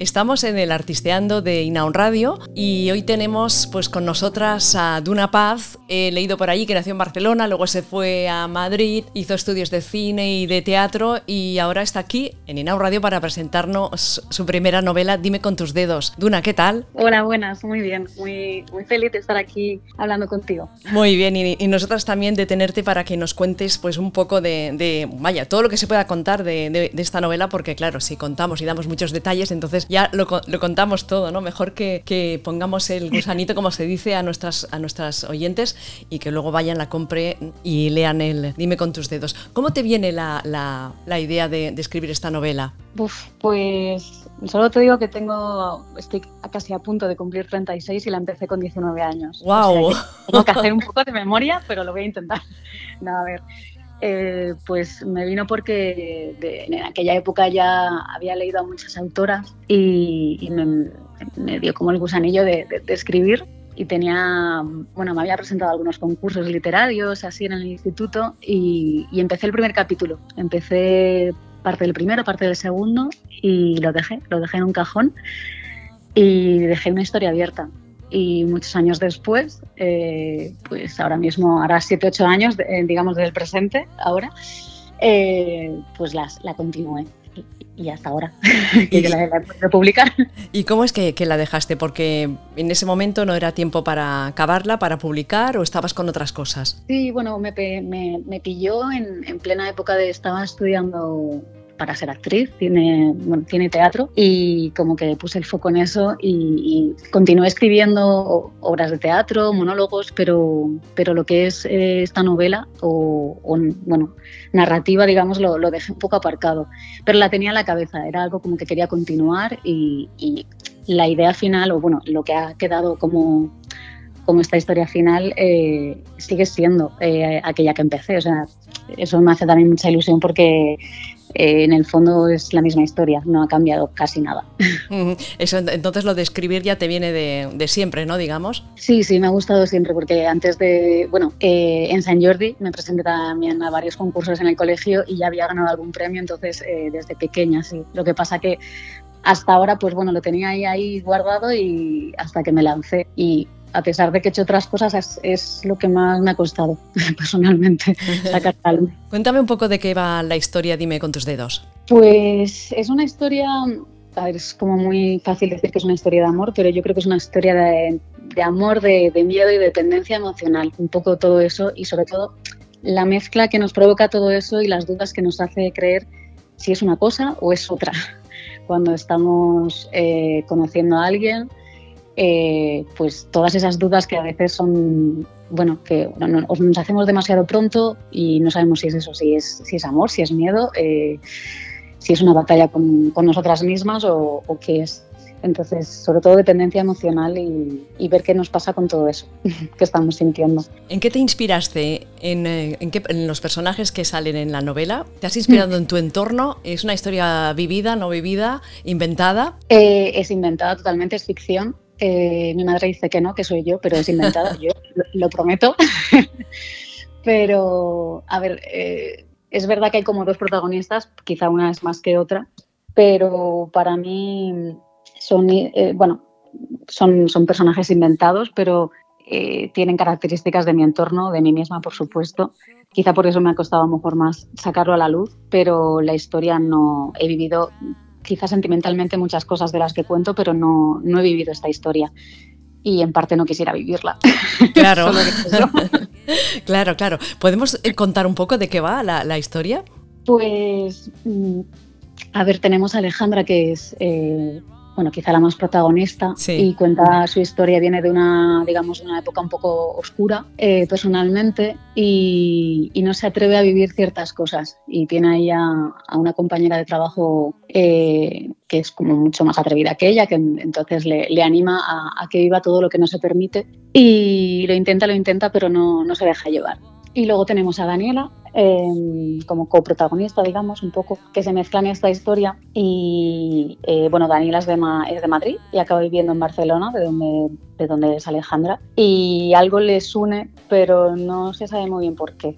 Estamos en el Artisteando de Inaun Radio y hoy tenemos pues con nosotras a Duna Paz. He leído por ahí que nació en Barcelona, luego se fue a Madrid, hizo estudios de cine y de teatro y ahora está aquí en Inaun Radio para presentarnos su primera novela Dime con tus dedos. Duna, ¿qué tal? Hola, buenas, muy bien, muy, muy feliz de estar aquí hablando contigo. Muy bien y, nosotras también de tenerte para que nos cuentes pues un poco de, vaya, todo lo que se pueda contar de, de esta novela porque claro, si contamos y damos muchos detalles entonces ya lo, contamos todo, ¿no? Mejor que, pongamos el gusanito, como se dice, a nuestras, a nuestras oyentes y que luego vayan, la compre y lean el Dime con tus dedos. ¿Cómo te viene la, idea de, escribir esta novela? pues solo te digo que tengo, estoy casi a punto de cumplir 36 y la empecé con 19 años. ¡Wow! tengo que hacer un poco de memoria, pero lo voy a intentar. No, a ver. Eh, pues me vino porque en aquella época ya había leído a muchas autoras y, me, dio como el gusanillo de, escribir y tenía, bueno, me había presentado algunos concursos literarios así en el instituto y, empecé el primer capítulo. Empecé parte del primero, parte del segundo y lo dejé, lo dejé en un cajón y dejé una historia abierta y muchos años después, eh, pues ahora mismo, hará 7, 8 años, eh, digamos, del presente, ahora, eh, pues las, la continué. Y hasta ahora, que la, he publicar. ¿Y cómo es que, que, la dejaste? Porque en ese momento no era tiempo para acabarla, para publicar, o estabas con otras cosas? Sí, bueno, me, me, me pilló en, en plena época de estaba estudiando para ser actriz, tiene, tiene teatro y como que puse el foco en eso y, continué escribiendo obras de teatro, monólogos, pero, pero lo que es eh, esta novela o, bueno, narrativa, digamos, lo, lo, dejé un poco aparcado. Pero la tenía en la cabeza, era algo como que quería continuar y, la idea final, o bueno, lo que ha quedado como como esta historia final eh, sigue siendo eh, aquella que empecé. O sea, eso me hace también mucha ilusión porque eh, en el fondo es la misma historia, no ha cambiado casi nada. Eso, entonces lo de escribir ya te viene de, siempre, ¿no? Digamos. Sí, sí, me ha gustado siempre porque antes de, bueno, eh, en San Jordi me presenté también a varios concursos en el colegio y ya había ganado algún premio, entonces eh, desde pequeña, sí. Lo que pasa que hasta ahora, pues bueno, lo tenía ahí, ahí guardado y hasta que me lancé. Y a pesar de que he hecho otras cosas, es, lo que más me ha costado personalmente sacar calma. Cuéntame un poco de qué va la historia, dime con tus dedos. Pues es una historia, a ver, es como muy fácil decir que es una historia de amor, pero yo creo que es una historia de, amor, de, miedo y de dependencia emocional, un poco todo eso y sobre todo la mezcla que nos provoca todo eso y las dudas que nos hace creer si es una cosa o es otra. Cuando estamos eh, conociendo a alguien, eh, pues todas esas dudas que a veces son, bueno, que nos hacemos demasiado pronto y no sabemos si es eso, si es, si es amor, si es miedo, eh, si es una batalla con, nosotras mismas o, qué es. Entonces, sobre todo dependencia emocional y, ver qué nos pasa con todo eso que estamos sintiendo. ¿En qué te inspiraste? ¿En, eh, en, los personajes que salen en la novela? ¿Te has inspirado en tu entorno? ¿Es una historia vivida, no vivida, inventada? es inventada totalmente, es ficción. Eh, mi madre dice que no, que soy yo, pero es inventado, yo lo, prometo. pero, a ver, eh, es verdad que hay como dos protagonistas, quizá una es más que otra, pero para mí son, eh, bueno, son, son personajes inventados, pero tienen características de mi entorno, de mí misma, por supuesto. Quizá por eso me ha costado a lo mejor más sacarlo a la luz, pero la historia no he vivido quizás sentimentalmente muchas cosas de las que cuento, pero no, no he vivido esta historia y en parte no quisiera vivirla. Claro. claro, claro. ¿Podemos eh, contar un poco de qué va la, historia? Pues, mm, a ver, tenemos a Alejandra, que es eh, bueno, quizá la más protagonista y cuenta su historia, viene de una, digamos, una época un poco oscura eh, personalmente y, no se atreve a vivir ciertas cosas y tiene ahí a, una compañera de trabajo eh, que es como mucho más atrevida que ella, que entonces le, anima a, que viva todo lo que no se permite y lo intenta, lo intenta, pero no, no se deja llevar. Y luego tenemos a Daniela, Em, como coprotagonista, digamos, un poco, que se mezclan en esta historia. Y eh, bueno, Daniela es de, es de Madrid y acaba viviendo en Barcelona, de donde de donde es Alejandra, y algo les une, pero no se sabe muy bien por qué.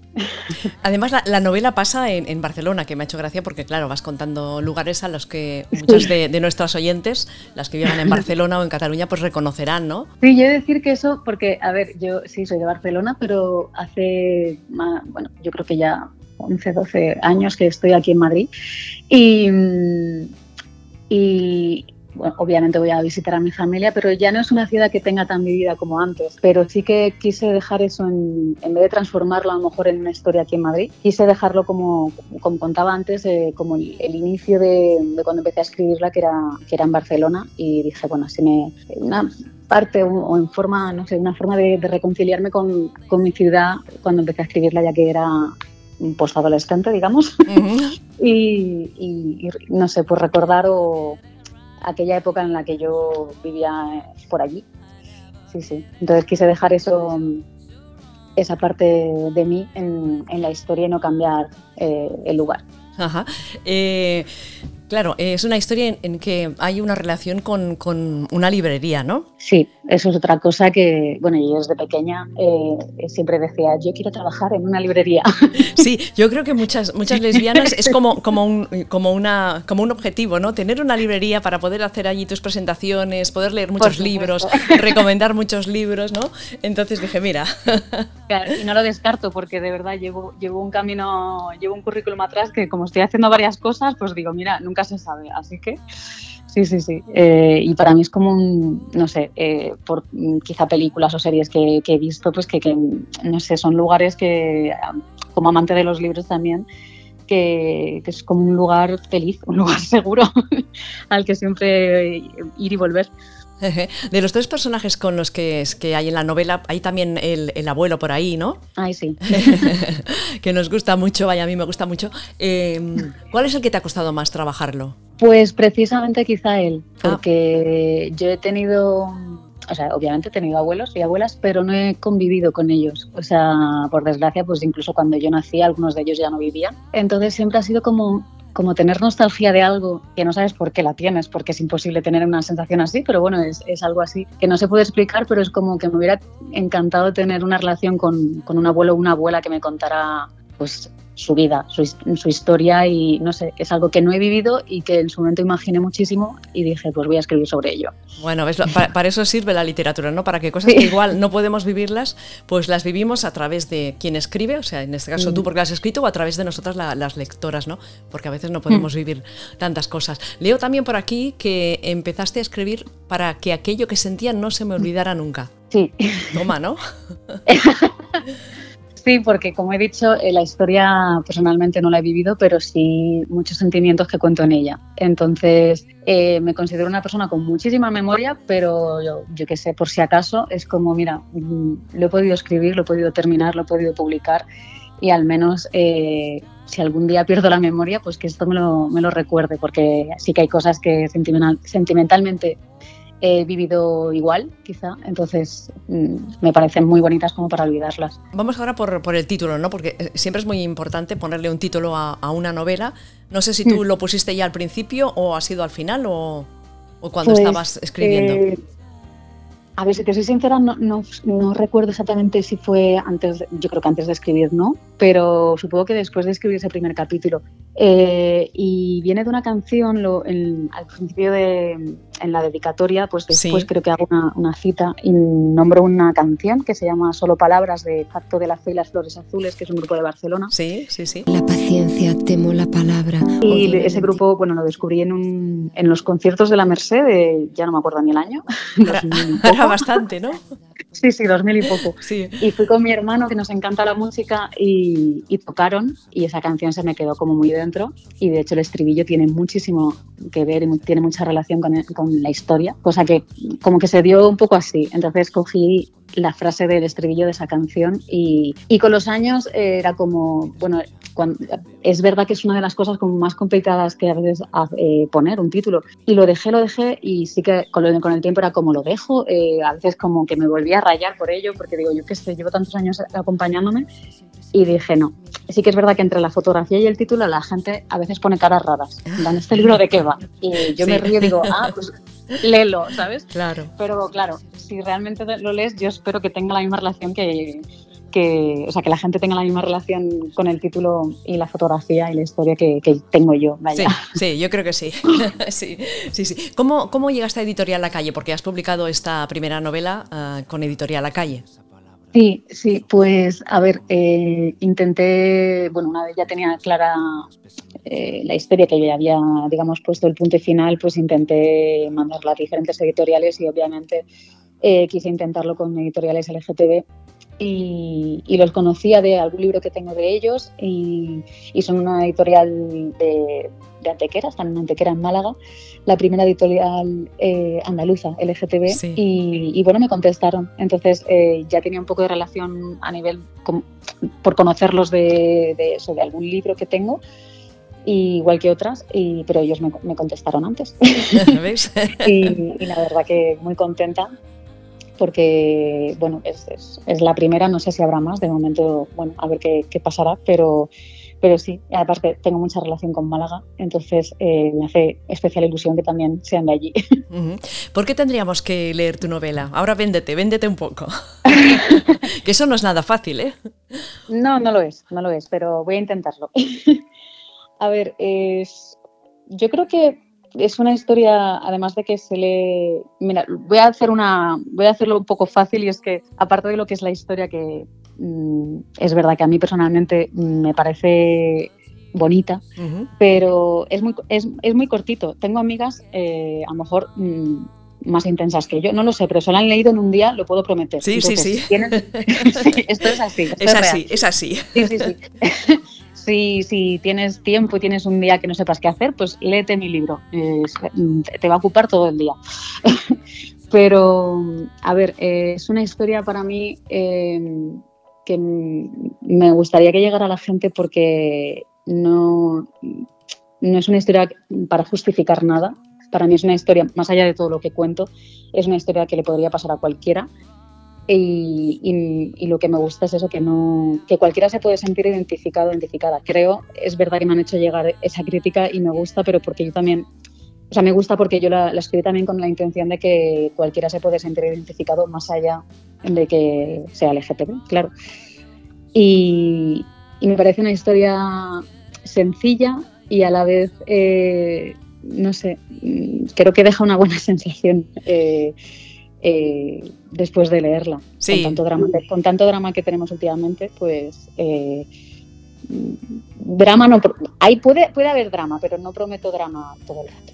Además, la, novela pasa en, Barcelona, que me ha hecho gracia porque, claro, vas contando lugares a los que muchos de, de nuestros oyentes, las que vivan en Barcelona o en Cataluña, pues reconocerán, ¿no? Sí, yo he de decir que eso, porque, a ver, yo sí soy de Barcelona, pero hace, bueno, yo creo que ya 11, 12 años que estoy aquí en Madrid. Y, y obviamente voy a visitar a mi familia, pero ya no es una ciudad que tenga tan vivida como antes. Pero sí que quise dejar eso, en, en vez de transformarlo a lo mejor en una historia aquí en Madrid, quise dejarlo como, como contaba antes, eh, como el, inicio de, cuando empecé a escribirla, que era, que era en Barcelona. Y dije, bueno, si me. Una, parte o, en forma, no sé, una forma de, reconciliarme con, con, mi ciudad cuando empecé a escribirla ya que era un postadolescente, digamos. y, y, no sé, pues recordar o, aquella época en la que yo vivía por allí. Sí, sí. Entonces quise dejar eso, esa parte de mí en, en la historia y no cambiar eh, el lugar. Ajá. Eh, Claro, es una historia en, que hay una relación con, una librería, ¿no? Sí, eso es otra cosa que, bueno, yo desde pequeña eh, siempre decía, yo quiero trabajar en una librería. Sí, yo creo que muchas, muchas lesbianas es como, como, un, como, una, como un objetivo, ¿no? Tener una librería para poder hacer allí tus presentaciones, poder leer muchos libros, recomendar muchos libros, ¿no? Entonces dije, mira. Claro, y no lo descarto porque de verdad llevo, llevo un camino, llevo un currículum atrás que como estoy haciendo varias cosas, pues digo, mira, nunca se sabe. Así que sí, sí, sí. Eh, y para mí es como un, no sé, eh, por quizá películas o series que, he visto, pues que, no sé, son lugares que, como amante de los libros también, que, es como un lugar feliz, un lugar seguro al que siempre ir y volver. De los tres personajes con los que, que hay en la novela, hay también el, abuelo por ahí, ¿no? Ay, sí. que nos gusta mucho, vaya, a mí me gusta mucho. Em, ¿Cuál es el que te ha costado más trabajarlo? Pues precisamente quizá él, ah. porque yo he tenido o sea, obviamente he tenido abuelos y abuelas, pero no he convivido con ellos. O sea, por desgracia, pues incluso cuando yo nací, algunos de ellos ya no vivían. Entonces siempre ha sido como como tener nostalgia de algo que no sabes por qué la tienes, porque es imposible tener una sensación así, pero bueno, es, es algo así que no se puede explicar, pero es como que me hubiera encantado tener una relación con, con un abuelo o una abuela que me contara pues su vida, su, su, historia y no sé, es algo que no he vivido y que en su momento imaginé muchísimo y dije, pues voy a escribir sobre ello. Bueno, para, eso sirve la literatura, ¿no? Para que cosas que igual no podemos vivirlas, pues las vivimos a través de quien escribe, o sea, en este caso tú porque las has escrito o a través de nosotras las lectoras, ¿no? Porque a veces no podemos mm. vivir tantas cosas. Leo también por aquí que empezaste a escribir para que aquello que sentía no se me olvidara nunca. Sí. Toma, ¿no? Sí, porque como he dicho, eh, la historia personalmente no la he vivido, pero sí muchos sentimientos que cuento en ella. Entonces, eh, me considero una persona con muchísima memoria, pero yo, yo que sé, por si acaso, es como, mira, mm, lo he podido escribir, lo he podido terminar, lo he podido publicar y al menos eh, si algún día pierdo la memoria, pues que esto me lo, me lo recuerde, porque sí que hay cosas que sentimental, sentimentalmente he vivido igual, quizá, entonces mm, me parecen muy bonitas como para olvidarlas. Vamos ahora por, por, el título, ¿no? Porque eh, siempre es muy importante ponerle un título a, una novela. No sé si tú mm. lo pusiste ya al principio o ha sido al final o, o cuando pues, estabas escribiendo. Eh, a ver, si te soy sincera, no, no, no, recuerdo exactamente si fue antes, yo creo que antes de escribir, ¿no? Pero supongo que después de escribir ese primer capítulo. Eh, y viene de una canción, lo, al principio de, en la dedicatoria, pues después creo que hago una, cita y nombro una canción que se llama Solo Palabras de Pacto de la Fe y las Flores Azules, que es un grupo de Barcelona. Sí, sí, sí. La paciencia, temo la palabra. Y ese grupo, bueno, lo descubrí en, un, en los conciertos de la Merced, de, ya no me acuerdo ni el año. Era, bastante, ¿no? Sí, sí, dos mil y poco. Sí. Y fui con mi hermano, que nos encanta la música, y, y, tocaron, y esa canción se me quedó como muy dentro. Y de hecho el estribillo tiene muchísimo que ver y tiene mucha relación con, con la historia, cosa que como que se dio un poco así. Entonces cogí la frase del estribillo de esa canción y, y con los años era como, bueno, es verdad que es una de las cosas como más complicadas que a veces eh, poner un título. Y lo dejé, lo dejé y sí que con, el tiempo era como lo dejo, eh, a veces como que me volví a rayar por ello, porque digo, yo qué sé, llevo tantos años acompañándome y dije, no. Sí que es verdad que entre la fotografía y el título la gente a veces pone caras raras. Dan este libro de qué va. Y yo me río y digo, ah, pues léelo, ¿sabes? Claro. Pero claro, si realmente lo lees, yo espero que tenga la misma relación que, que, o sea, que la gente tenga la misma relación con el título y la fotografía y la historia que, tengo yo. Sí, sí, yo creo que sí. sí, sí, sí. ¿Cómo, ¿Cómo llegaste a Editorial La Calle? Porque has publicado esta primera novela ah, con Editorial La Calle. Sí, sí, pues a ver, eh, intenté, bueno, una vez ya tenía clara eh, la historia que ya había, digamos, puesto el punto final, pues intenté mandarla a diferentes editoriales y obviamente eh, quise intentarlo con editoriales LGTB y, los conocía de algún libro que tengo de ellos y, son una editorial de, de, Antequera, están en Antequera en Málaga, la primera editorial eh, andaluza LGTB y, bueno, me contestaron. Entonces eh, ya tenía un poco de relación a nivel por conocerlos de, eso, de algún libro que tengo igual que otras, y, pero ellos me, contestaron antes. y, y, la verdad que muy contenta porque bueno, es, es, la primera, no sé si habrá más, de momento, bueno, a ver qué, qué pasará, pero, pero sí, aparte tengo mucha relación con Málaga, entonces eh, me hace especial ilusión que también sean de allí. ¿Por qué tendríamos que leer tu novela? Ahora véndete, véndete un poco. que eso no es nada fácil, ¿eh? No, no lo es, no lo es, pero voy a intentarlo. a ver, es, yo creo que es una historia, además de que se le... Mira, voy a, hacer una, voy a hacerlo un poco fácil y es que, aparte de lo que es la historia, que mm, es verdad que a mí personalmente me parece bonita, pero es muy, es, es, muy cortito. Tengo amigas, eh, a lo mejor... Mm, más intensas que yo, no lo sé, pero se lo han leído en un día, lo puedo prometer. Sí, sí, sí. Esto es así. es, así, es así. Sí, sí, sí. Si, tienes tiempo y tienes un día que no sepas qué hacer, pues léete mi libro. te va a ocupar todo el día. Pero, a ver, es una historia para mí em, que me gustaría que llegara a la gente porque no, no es una historia para justificar nada. Para mí es una historia, más allá de todo lo que cuento, es una historia que le podría pasar a cualquiera y, lo que me gusta es eso, que, no, que cualquiera se puede sentir identificado, identificada. Creo, es verdad que me han hecho llegar esa crítica y me gusta, pero porque yo también, o sea, me gusta porque yo la, escribí también con la intención de que cualquiera se puede sentir identificado más allá de que sea LGTB, claro. Y, me parece una historia sencilla y a la vez, eh, no sé, creo que deja una buena sensación. Eh, eh, después de leerla. Con, tanto drama, con tanto drama que tenemos últimamente, pues eh, drama no hay puede puede haber drama pero no prometo drama todo el rato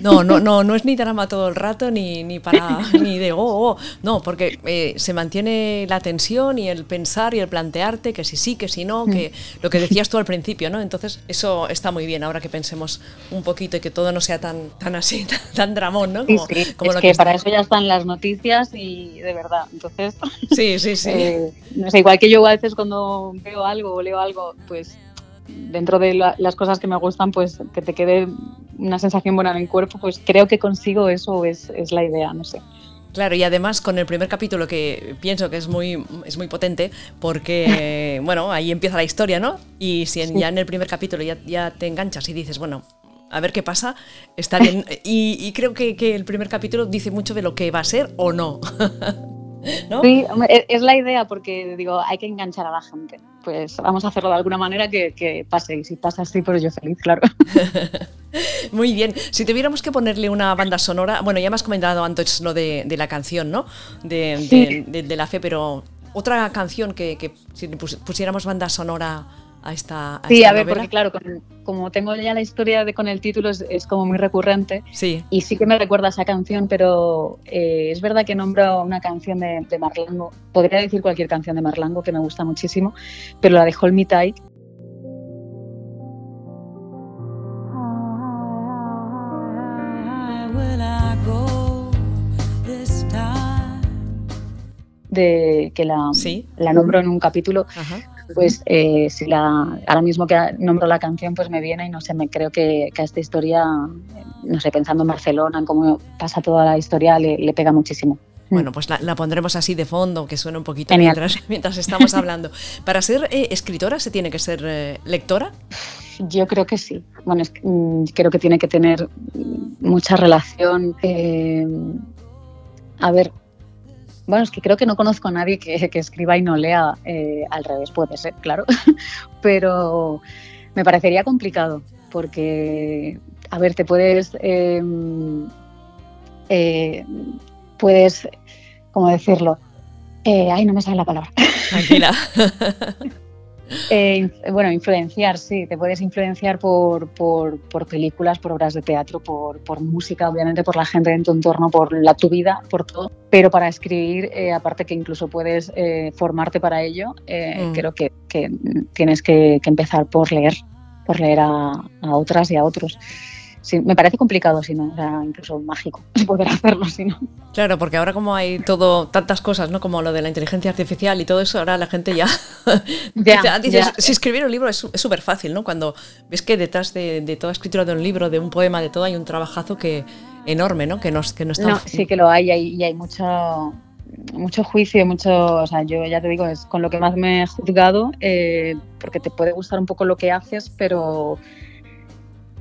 no no no no es ni drama todo el rato ni, ni para ni de oh, oh no porque eh, se mantiene la tensión y el pensar y el plantearte que si sí que si no que mm. lo que decías tú al principio no entonces eso está muy bien ahora que pensemos un poquito y que todo no sea tan tan así tan, dramón no como, sí, es que, para eso ya están las noticias y de verdad entonces sí sí sí. eh, no sé igual que yo a veces cuando veo algo o leo algo pues dentro de las cosas que me gustan, pues que te quede una sensación buena en el cuerpo, pues creo que consigo eso, es, es la idea, no sé. Claro, y además con el primer capítulo que pienso que es muy, es muy potente porque, bueno, ahí empieza la historia, ¿no? Y si ya en el primer capítulo ya, ya, te enganchas y dices, bueno, a ver qué pasa, está bien. Y, creo que, que, el primer capítulo dice mucho de lo que va a ser o no. Sí, es la idea porque digo, hay que enganchar a la gente. Pues vamos a hacerlo de alguna manera que, pase. Y si pasa así, pues yo feliz, claro. Muy bien. Si tuviéramos que ponerle una banda sonora, bueno, ya me has comentado antes lo de, la canción, ¿no? De, de, la fe, pero otra canción que, que si pusiéramos banda sonora a esta. sí, a ver, porque claro, como tengo ya la historia de con el título, es, como muy recurrente. Sí. Y sí que me recuerda esa canción, pero eh, es verdad que nombro una canción de, Marlango. Podría decir cualquier canción de Marlango que me gusta muchísimo, pero la de Hold Me Tight. De que la, la nombro en un capítulo. Ajá pues eh, si la, ahora mismo que nombro la canción, pues me viene y no sé, me creo que, a esta historia, no sé, pensando en Barcelona, en cómo pasa toda la historia, le, pega muchísimo. Bueno, pues la, pondremos así de fondo, que suene un poquito mientras, mientras, estamos hablando. ¿Para ser eh, escritora se tiene que ser eh, lectora? yo creo que sí. Bueno, mm, creo que tiene que tener mucha relación. Eh, a ver, bueno, es que creo que no conozco a nadie que, escriba y no lea eh, al revés, puede ser, claro, pero me parecería complicado porque, a ver, te puedes, em, eh, puedes, ¿cómo decirlo? ay, no me sale la palabra. Tranquila. Eh, bueno, influenciar, sí, te puedes influenciar por, por, películas, por obras de teatro, por, por, música, obviamente por la gente en tu entorno, por la, tu vida, por todo. Pero para escribir, eh, aparte que incluso puedes eh, formarte para ello, mm. creo que, que tienes que, que, empezar por leer, por leer a, a otras y a otros me parece complicado si no, o sea, incluso mágico poder hacerlo si no. Claro, porque ahora como hay todo, tantas cosas, ¿no? Como lo de la inteligencia artificial y todo eso, ahora la gente ya, dice, si escribir un libro es súper fácil, ¿no? Cuando ves que detrás de, de, toda escritura de un libro, de un poema, de todo, hay un trabajazo que enorme, ¿no? Que, nos, que no está... sí que lo hay, y hay, mucho mucho juicio, mucho, o sea, yo ya te digo, es con lo que más me he juzgado, eh, porque te puede gustar un poco lo que haces, pero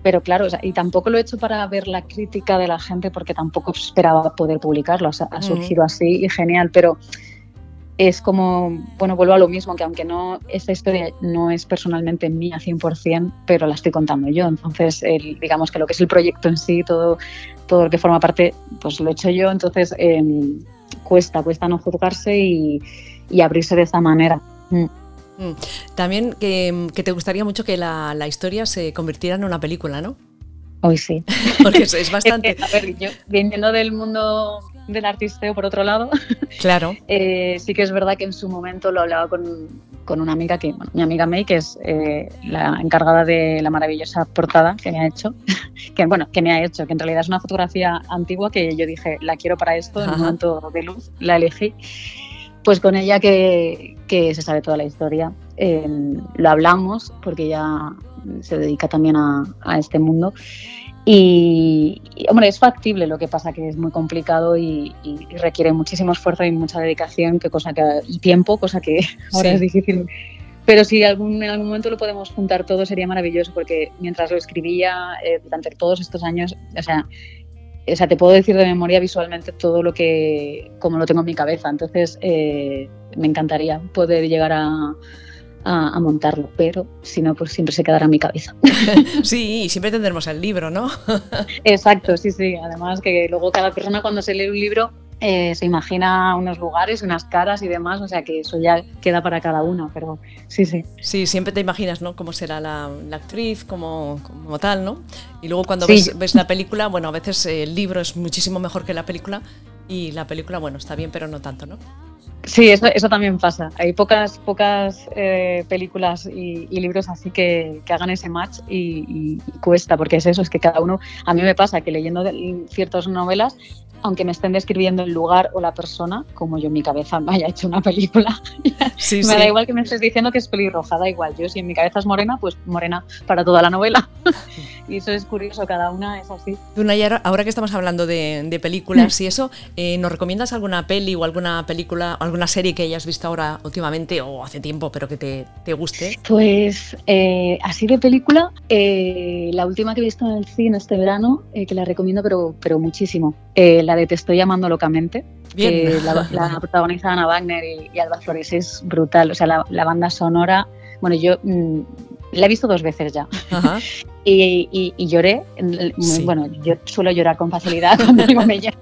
pero claro, y tampoco lo he hecho para ver la crítica de la gente porque tampoco esperaba poder publicarlo, ha surgido así y genial, pero es como, bueno, vuelvo a lo mismo, que aunque no, esta historia no es personalmente mía 100%, pero la estoy contando yo, entonces digamos que lo que es el proyecto en sí, todo, todo lo que forma parte, pues lo he hecho yo, entonces em, cuesta, cuesta no juzgarse y, abrirse de esa manera. Mm. Mm. También que, te gustaría mucho que la, historia se convirtiera en una película, ¿no? Hoy sí. Porque es, bastante. a ver, yo viniendo del mundo del artisteo por otro lado, claro. Eh, sí que es verdad que en su momento lo hablaba con, con una amiga que, mi amiga May, que es eh, la encargada de la maravillosa portada que me ha hecho, que bueno, que me ha hecho, que en realidad es una fotografía antigua que yo dije, la quiero para esto, en un momento de luz, la elegí pues con ella que, se sabe toda la historia. Em, lo hablamos porque ella se dedica también a, este mundo. Y, hombre, es factible, lo que pasa que es muy complicado y, requiere muchísimo esfuerzo y mucha dedicación que cosa que, y tiempo, cosa que ahora es difícil. Pero si algún, en algún momento lo podemos juntar todo sería maravilloso porque mientras lo escribía eh, durante todos estos años, o sea, o sea, te puedo decir de memoria visualmente todo lo que, como lo tengo en mi cabeza. Entonces, eh, me encantaría poder llegar a, a, montarlo, pero si no, pues siempre se quedará en mi cabeza. Sí, siempre tendremos el libro, ¿no? Exacto, sí, sí. Además que luego cada persona cuando se lee un libro eh, se imagina unos lugares, unas caras y demás, o sea que eso ya queda para cada uno, pero sí, sí. Sí, siempre te imaginas, ¿no? Cómo será la, actriz, como, como, tal, ¿no? Y luego cuando ves, la película, bueno, a veces el libro es muchísimo mejor que la película y la película, bueno, está bien, pero no tanto, ¿no? Sí, eso, eso también pasa. Hay pocas, pocas eh, películas y, libros así que, que hagan ese match y, y, cuesta, porque es eso, es que cada uno, a mí me pasa que leyendo ciertas novelas aunque me estén describiendo el lugar o la persona, como yo en mi cabeza me haya hecho una película. me da igual que me estés diciendo que es pelirroja, da igual. Yo si en mi cabeza es morena, pues morena para toda la novela. y eso es curioso, cada una es así. Nayara, ahora que estamos hablando de, películas y eso, eh, ¿nos recomiendas alguna peli o alguna película, alguna serie que hayas visto ahora últimamente o hace tiempo, pero que te, te guste? Pues eh, así de película, eh, la última que he visto en el cine este verano, que la recomiendo pero, pero muchísimo la de Te estoy llamando locamente, que la, la protagoniza Ana Wagner y, Alba Flores, es brutal. O sea, la, banda sonora, bueno, yo mm, la he visto dos veces ya. y, lloré, bueno, yo suelo llorar con facilidad cuando digo con ella.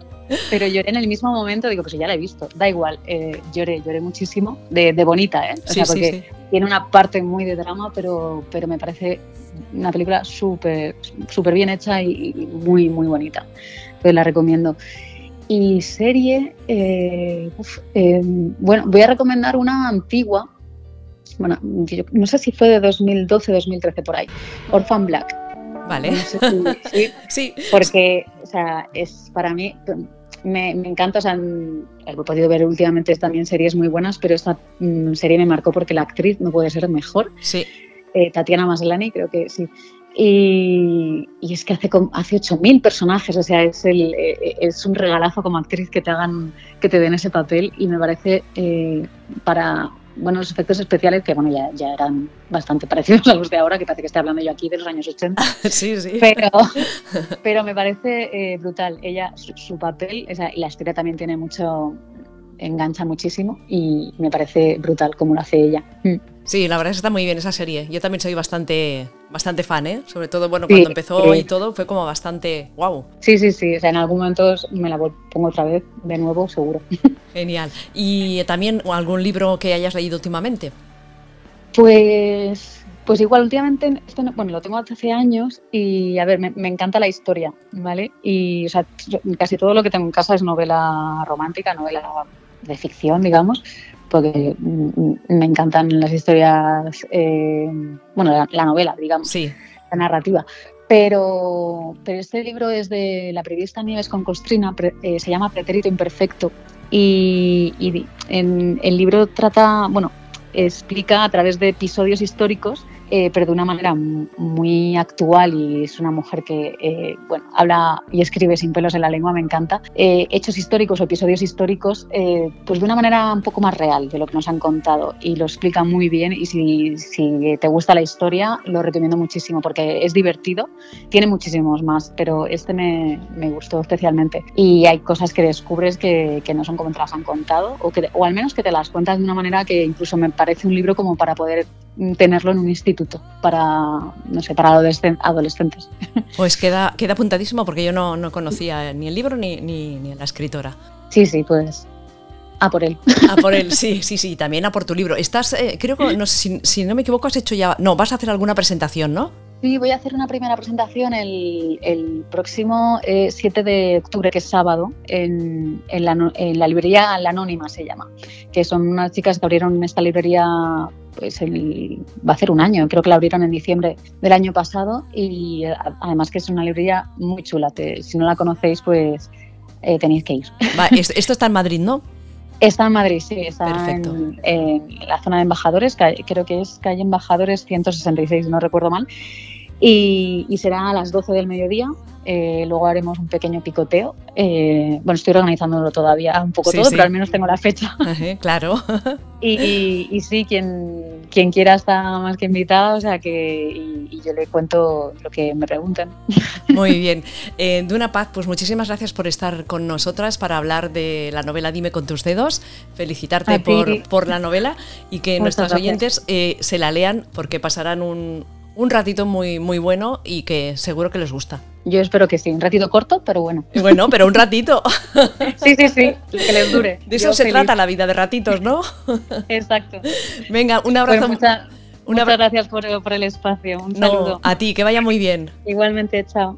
Pero lloré en el mismo momento, digo, pues ya la he visto, da igual, eh, lloré, lloré muchísimo, de, bonita, ¿eh? O sea, porque tiene una parte muy de drama, pero, pero me parece una película súper súper bien hecha y, muy, muy bonita. Entonces la recomiendo. Y serie, eh, eh, bueno, voy a recomendar una antigua, bueno, no sé si fue de 2012, 2013 por ahí, Orphan Black. Vale. sí, Porque, o sea, es para mí, me, encanta, o sea, he podido ver últimamente también series muy buenas, pero esta mm, serie me marcó porque la actriz no puede ser mejor. Sí. Eh, Tatiana Maslany, creo que sí. Y, es que hace, hace 8.000 personajes, o sea, es, el, eh, es un regalazo como actriz que te hagan, que te den ese papel y me parece eh, para, bueno, los efectos especiales que bueno, ya, ya eran bastante parecidos a los de ahora, que parece que estoy hablando yo aquí de los años 80. sí, sí. Pero, pero me parece eh, brutal. Ella, su, papel, o sea, y la historia también tiene mucho, engancha muchísimo y me parece brutal como lo hace ella. Mm. Sí, la verdad es que está muy bien esa serie. Yo también soy bastante, bastante fan, ¿eh? Sobre todo, bueno, cuando empezó y todo fue como bastante wow. Sí, sí, sí. O sea, en algún momento me la pongo otra vez de nuevo, seguro. Genial. ¿Y también algún libro que hayas leído últimamente? Pues, pues igual, últimamente, bueno, lo tengo hace años y, a ver, me, me, encanta la historia, ¿vale? Y, o sea, casi todo lo que tengo en casa es novela romántica, novela de ficción, digamos, porque me encantan las historias, eh, bueno, la, novela, digamos, sí. la narrativa. Pero, pero este libro es de la periodista Nieves con Costrina, eh, se llama Pretérito Imperfecto. Y, en, el libro trata, bueno, explica a través de episodios históricos eh, pero de una manera muy actual y es una mujer que eh, bueno, habla y escribe sin pelos en la lengua, me encanta. Eh, hechos históricos o episodios históricos, pues de una manera un poco más real de lo que nos han contado y lo explica muy bien y si, te gusta la historia lo recomiendo muchísimo porque es divertido, tiene muchísimos más, pero este me, me gustó especialmente y hay cosas que descubres que, que, no son como te las han contado o, que, o al menos que te las cuentas de una manera que incluso me parece un libro como para poder tenerlo en un instituto para, no sé, para adolescentes. Pues queda, queda apuntadísimo porque yo no, no conocía ni el libro ni, ni, ni, la escritora. Sí, sí, pues a por él. A por él, sí, sí, sí, también a por tu libro. Estás, eh, creo que, no si, si, no me equivoco, has hecho ya, no, vas a hacer alguna presentación, ¿no? Sí, voy a hacer una primera presentación el, el próximo 7 eh, de octubre, que es sábado, en, en, la, en, la, librería La Anónima se llama, que son unas chicas que abrieron esta librería pues el, va a ser un año, creo que la abrieron en diciembre del año pasado y eh, además que es una librería muy chula, si no la conocéis pues eh, tenéis que ir. Va, esto está en Madrid, ¿no? Está en Madrid, sí, está en, en, la zona de embajadores, creo que es calle Embajadores 166, no recuerdo mal, y, y será a las 12 del mediodía eh, luego haremos un pequeño picoteo. Eh, bueno, estoy organizándolo todavía un poco todo, pero al menos tengo la fecha. claro. y, sí, quien, quien quiera está más que invitado, o sea que y, yo le cuento lo que me pregunten. Muy bien. Eh, Duna Paz, pues muchísimas gracias por estar con nosotras para hablar de la novela Dime con tus dedos. Felicitarte por, por, la novela y que nuestros oyentes eh, se la lean porque pasarán un, un ratito muy, muy bueno y que seguro que les gusta. Yo espero que sí, un ratito corto, pero bueno. Bueno, pero un ratito. sí, sí, sí, que les dure. De eso se trata la vida de ratitos, ¿no? Exacto. Venga, un abrazo. Pues muchas gracias por, por, el espacio. Un saludo. A ti, que vaya muy bien. Igualmente, chao.